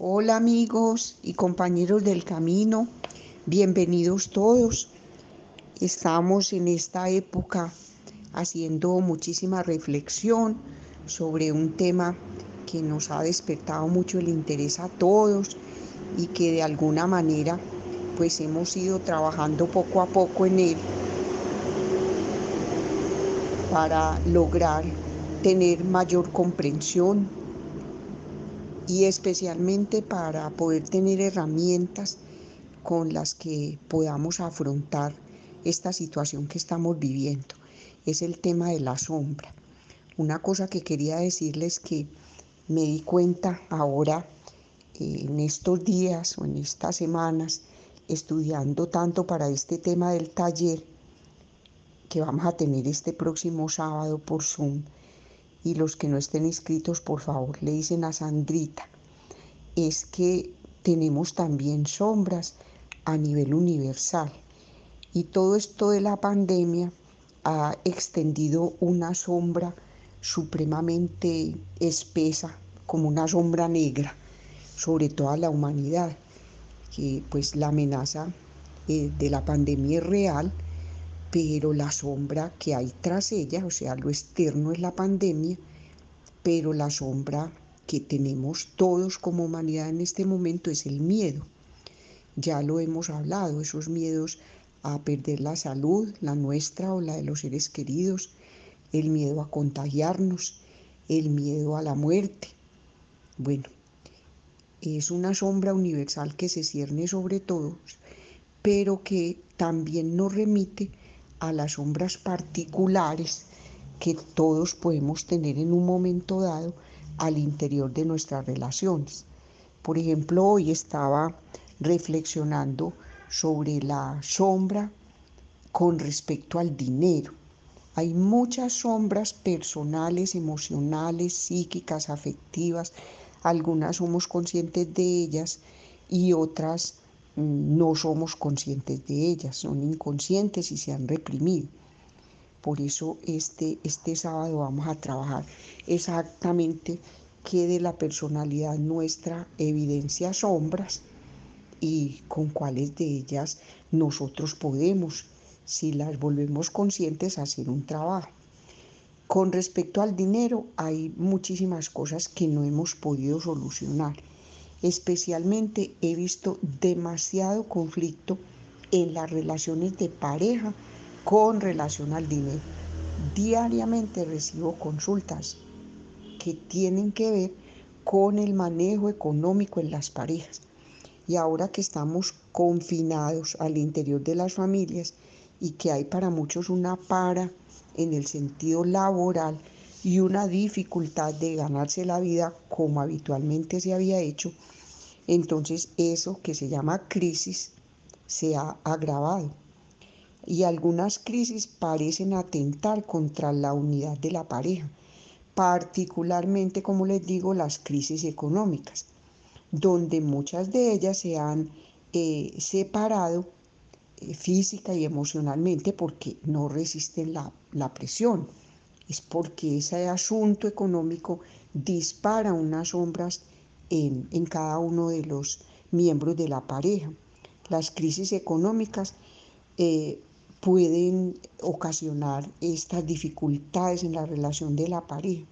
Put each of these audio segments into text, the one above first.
Hola amigos y compañeros del camino, bienvenidos todos. Estamos en esta época haciendo muchísima reflexión sobre un tema que nos ha despertado mucho el interés a todos y que de alguna manera pues hemos ido trabajando poco a poco en él para lograr tener mayor comprensión y especialmente para poder tener herramientas con las que podamos afrontar esta situación que estamos viviendo. Es el tema de la sombra. Una cosa que quería decirles que me di cuenta ahora en estos días o en estas semanas estudiando tanto para este tema del taller que vamos a tener este próximo sábado por Zoom y los que no estén inscritos, por favor, le dicen a Sandrita, es que tenemos también sombras a nivel universal. Y todo esto de la pandemia ha extendido una sombra supremamente espesa, como una sombra negra, sobre toda la humanidad, que pues la amenaza eh, de la pandemia es real, pero la sombra que hay tras ella, o sea, lo externo es la pandemia, pero la sombra que tenemos todos como humanidad en este momento es el miedo. Ya lo hemos hablado, esos miedos a perder la salud, la nuestra o la de los seres queridos, el miedo a contagiarnos, el miedo a la muerte. Bueno, es una sombra universal que se cierne sobre todos, pero que también nos remite a las sombras particulares que todos podemos tener en un momento dado al interior de nuestras relaciones. Por ejemplo, hoy estaba reflexionando sobre la sombra con respecto al dinero. Hay muchas sombras personales, emocionales, psíquicas, afectivas. Algunas somos conscientes de ellas y otras no somos conscientes de ellas, son inconscientes y se han reprimido. Por eso este, este sábado vamos a trabajar exactamente qué de la personalidad nuestra evidencia sombras y con cuáles de ellas nosotros podemos, si las volvemos conscientes, hacer un trabajo. Con respecto al dinero, hay muchísimas cosas que no hemos podido solucionar Especialmente he visto demasiado conflicto en las relaciones de pareja con relación al dinero. Diariamente recibo consultas que tienen que ver con el manejo económico en las parejas. Y ahora que estamos confinados al interior de las familias y que hay para muchos una para en el sentido laboral, y una dificultad de ganarse la vida como habitualmente se había hecho, entonces eso que se llama crisis se ha agravado. Y algunas crisis parecen atentar contra la unidad de la pareja, particularmente, como les digo, las crisis económicas, donde muchas de ellas se han eh, separado eh, física y emocionalmente porque no resisten la presión es porque ese asunto económico dispara unas sombras en, cada uno de los miembros de la pareja. Las crisis económicas eh, pueden ocasionar estas dificultades en la relación de la pareja,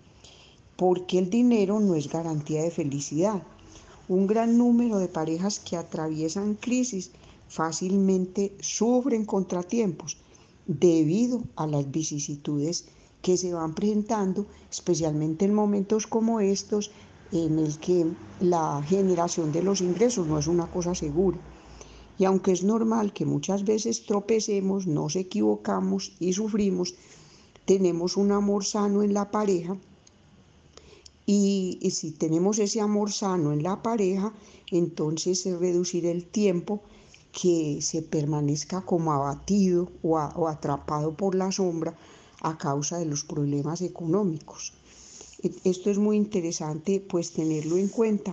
porque el dinero no es garantía de felicidad. Un gran número de parejas que atraviesan crisis fácilmente sufren contratiempos debido a las vicisitudes que se van presentando, especialmente en momentos como estos, en el que la generación de los ingresos no es una cosa segura. Y aunque es normal que muchas veces tropecemos, nos equivocamos y sufrimos, tenemos un amor sano en la pareja. Y, si tenemos ese amor sano en la pareja, entonces es reducir el tiempo que se permanezca como abatido o atrapado por la sombra a causa de los problemas económicos. E, esto es muy interesante pues tenerlo en cuenta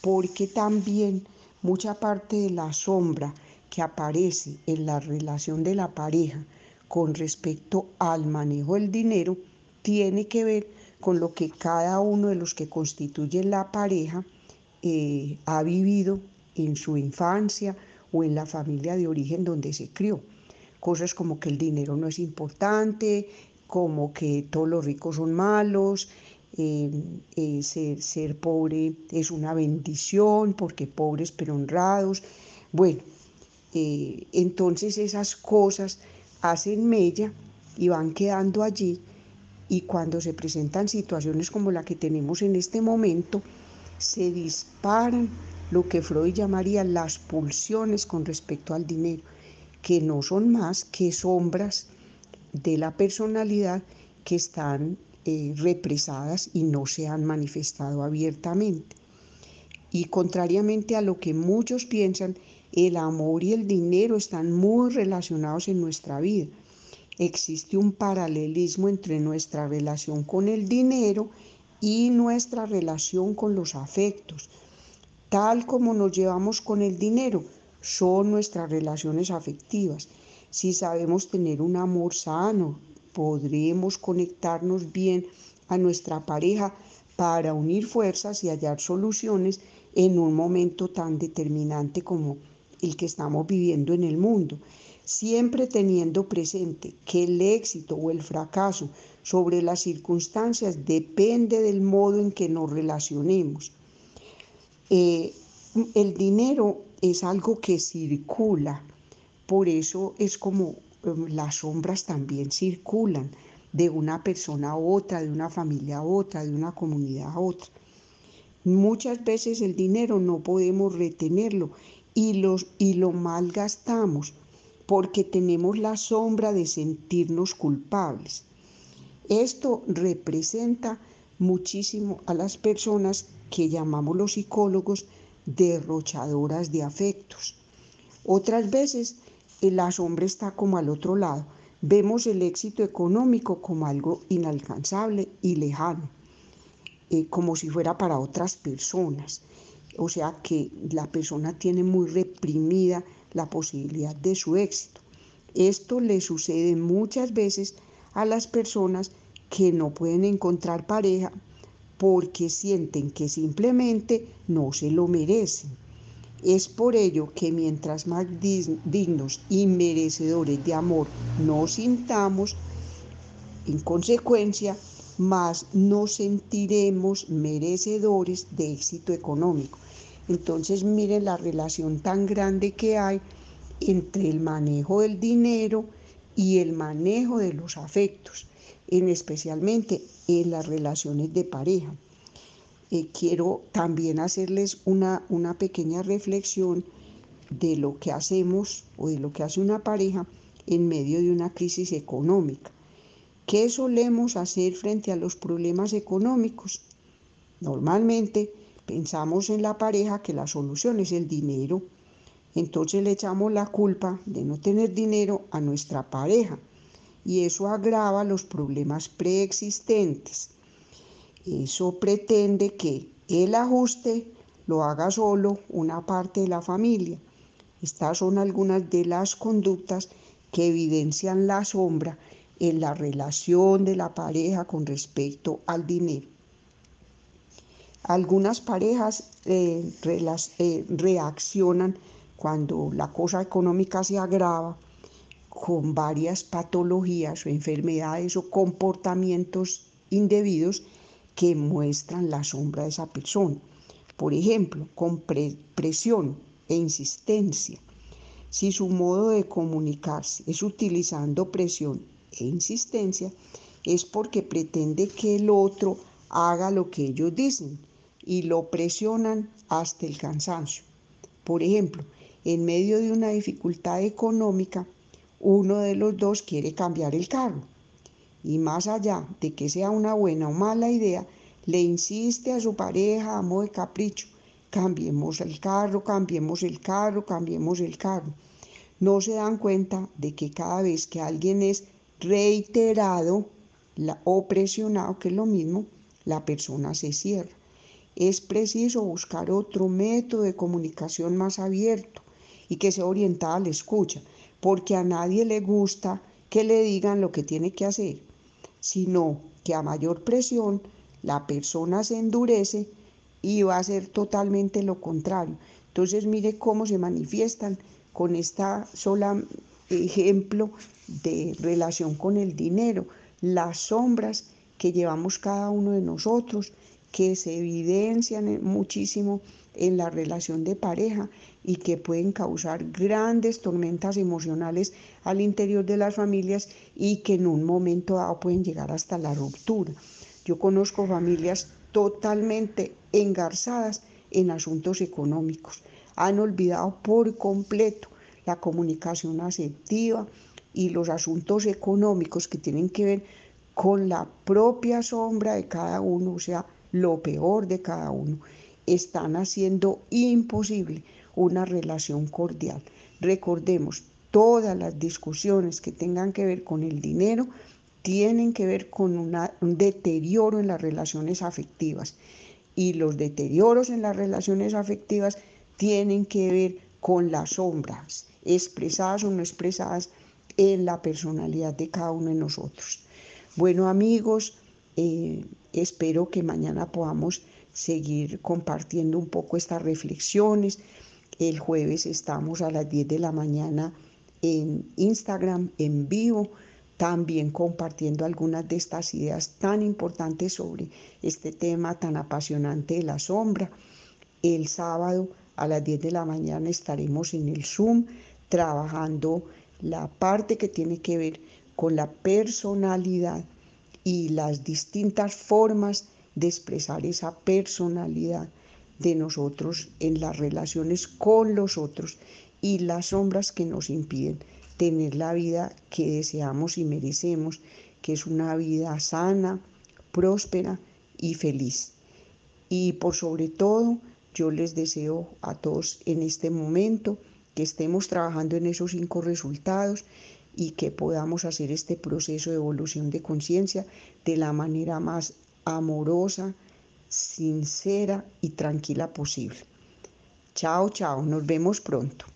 porque también mucha parte de la sombra que aparece en la relación de la pareja con respecto al manejo del dinero tiene que ver con lo que cada uno de los que constituyen la pareja eh, ha vivido en su infancia o en la familia de origen donde se crió. Cosas como que el dinero no es importante, como que todos los ricos son malos, eh, eh, ser, pobre es una bendición, porque pobres pero honrados. Bueno, entonces esas cosas hacen mella y van quedando allí y cuando se presentan situaciones como la que tenemos en este momento, se disparan lo que Freud llamaría las pulsiones con respecto al dinero, que no son más que sombras de la personalidad que están eh, represadas y no se han manifestado abiertamente. Y contrariamente a lo que muchos piensan, el amor y el dinero están muy relacionados en nuestra vida existe un paralelismo entre nuestra relación con el dinero y nuestra relación con los afectos. Tal como nos llevamos con el dinero, son nuestras relaciones afectivas. Si sabemos tener un amor sano, podremos conectarnos bien a nuestra pareja para unir fuerzas y hallar soluciones en un momento tan determinante como el que estamos viviendo en el mundo siempre teniendo presente que el éxito o el fracaso sobre las circunstancias depende del modo en que nos relacionemos. Eh, el dinero es algo que circula, por eso es como em, las sombras también circulan de una persona a otra, de una familia a otra, de una comunidad a otra. Muchas veces el dinero no podemos retenerlo y, los, y lo malgastamos porque tenemos la sombra de sentirnos culpables. Esto representa muchísimo a las personas que llamamos los psicólogos derrochadoras de afectos. Otras veces la sombra está como al otro lado. Vemos el éxito económico como algo inalcanzable y lejano, eh, como si fuera para otras personas. O sea que la persona tiene muy reprimida la posibilidad de su éxito. Esto le sucede muchas veces a las personas que no pueden encontrar pareja porque sienten que simplemente no se lo merecen. Es por ello que mientras más dignos y merecedores de amor nos sintamos, en consecuencia, más nos sentiremos merecedores de éxito económico. Entonces miren la relación tan grande que hay entre el manejo del dinero y el manejo de los afectos, en especialmente en las relaciones de pareja. Eh, quiero también hacerles una, una pequeña reflexión de lo que hacemos o de lo que hace una pareja en medio de una crisis económica. ¿Qué solemos hacer frente a los problemas económicos? Normalmente pensamos en la pareja que la solución es el dinero, entonces le echamos la culpa de no tener dinero a nuestra pareja y eso agrava los problemas preexistentes. Eso pretende que el ajuste lo haga solo una parte de la familia. Estas son algunas de las conductas que evidencian la sombra en la relación de la pareja con respecto al dinero. Algunas parejas eh, eh, reaccionan cuando la cosa económica se agrava con varias patologías o enfermedades o comportamientos indebidos que muestran la sombra de esa persona. Por ejemplo, con presión e insistencia. Si su modo de comunicarse es utilizando presión e insistencia, es porque pretende que el otro haga lo que ellos dicen y lo presionan hasta el cansancio. Por ejemplo, en medio de una dificultad económica, uno de los dos quiere cambiar el carro. Y más allá de que sea una buena o mala idea, le insiste a su pareja a modo de capricho, cambiemos el carro, cambiemos el carro, cambiemos el carro. No se dan cuenta de que cada vez que alguien es reiterado o presionado, que es lo mismo, la persona se cierra. Es preciso buscar otro método de comunicación más abierto y que sea orientado a la escucha, porque a nadie le gusta que le digan lo que tiene que hacer, sino que a mayor presión la persona se endurece y va a ser totalmente lo contrario. Entonces mire cómo se manifiestan con esta sola ejemplo de relación con el dinero, las sombras que llevamos cada uno de nosotros, que se evidencian muchísimo en la relación de pareja y que pueden causar grandes tormentas emocionales al interior de las familias y que en un momento dado pueden llegar hasta la ruptura. Yo conozco familias totalmente engarzadas en asuntos económicos. Han olvidado por completo la comunicación asertiva y los asuntos económicos que tienen que ver con la propia sombra de cada uno, o sea, lo peor de cada uno. Están haciendo imposible una relación cordial. Recordemos, todas las discusiones que tengan que ver con el dinero tienen que ver con un deterioro en las relaciones afectivas. Y los deterioros en las relaciones afectivas tienen que ver con las sombras, expresadas o no expresadas en la personalidad de cada uno de nosotros. Bueno amigos, eh, espero que mañana podamos seguir compartiendo un poco estas reflexiones. El jueves estamos a las 10 de la mañana en Instagram en vivo, también compartiendo algunas de estas ideas tan importantes sobre este tema tan apasionante de la sombra. El sábado a las 10 de la mañana estaremos en el Zoom trabajando la parte que tiene que ver con la personalidad y las distintas formas de expresar esa personalidad de nosotros en las relaciones con los otros y las sombras que nos impiden tener la vida que deseamos y merecemos, que es una vida sana, próspera y feliz. Y por sobre todo, yo les deseo a todos en este momento que estemos trabajando en esos cinco resultados y que podamos hacer este proceso de evolución de conciencia de la manera más amorosa, sincera y tranquila posible. Chao, chao, nos vemos pronto.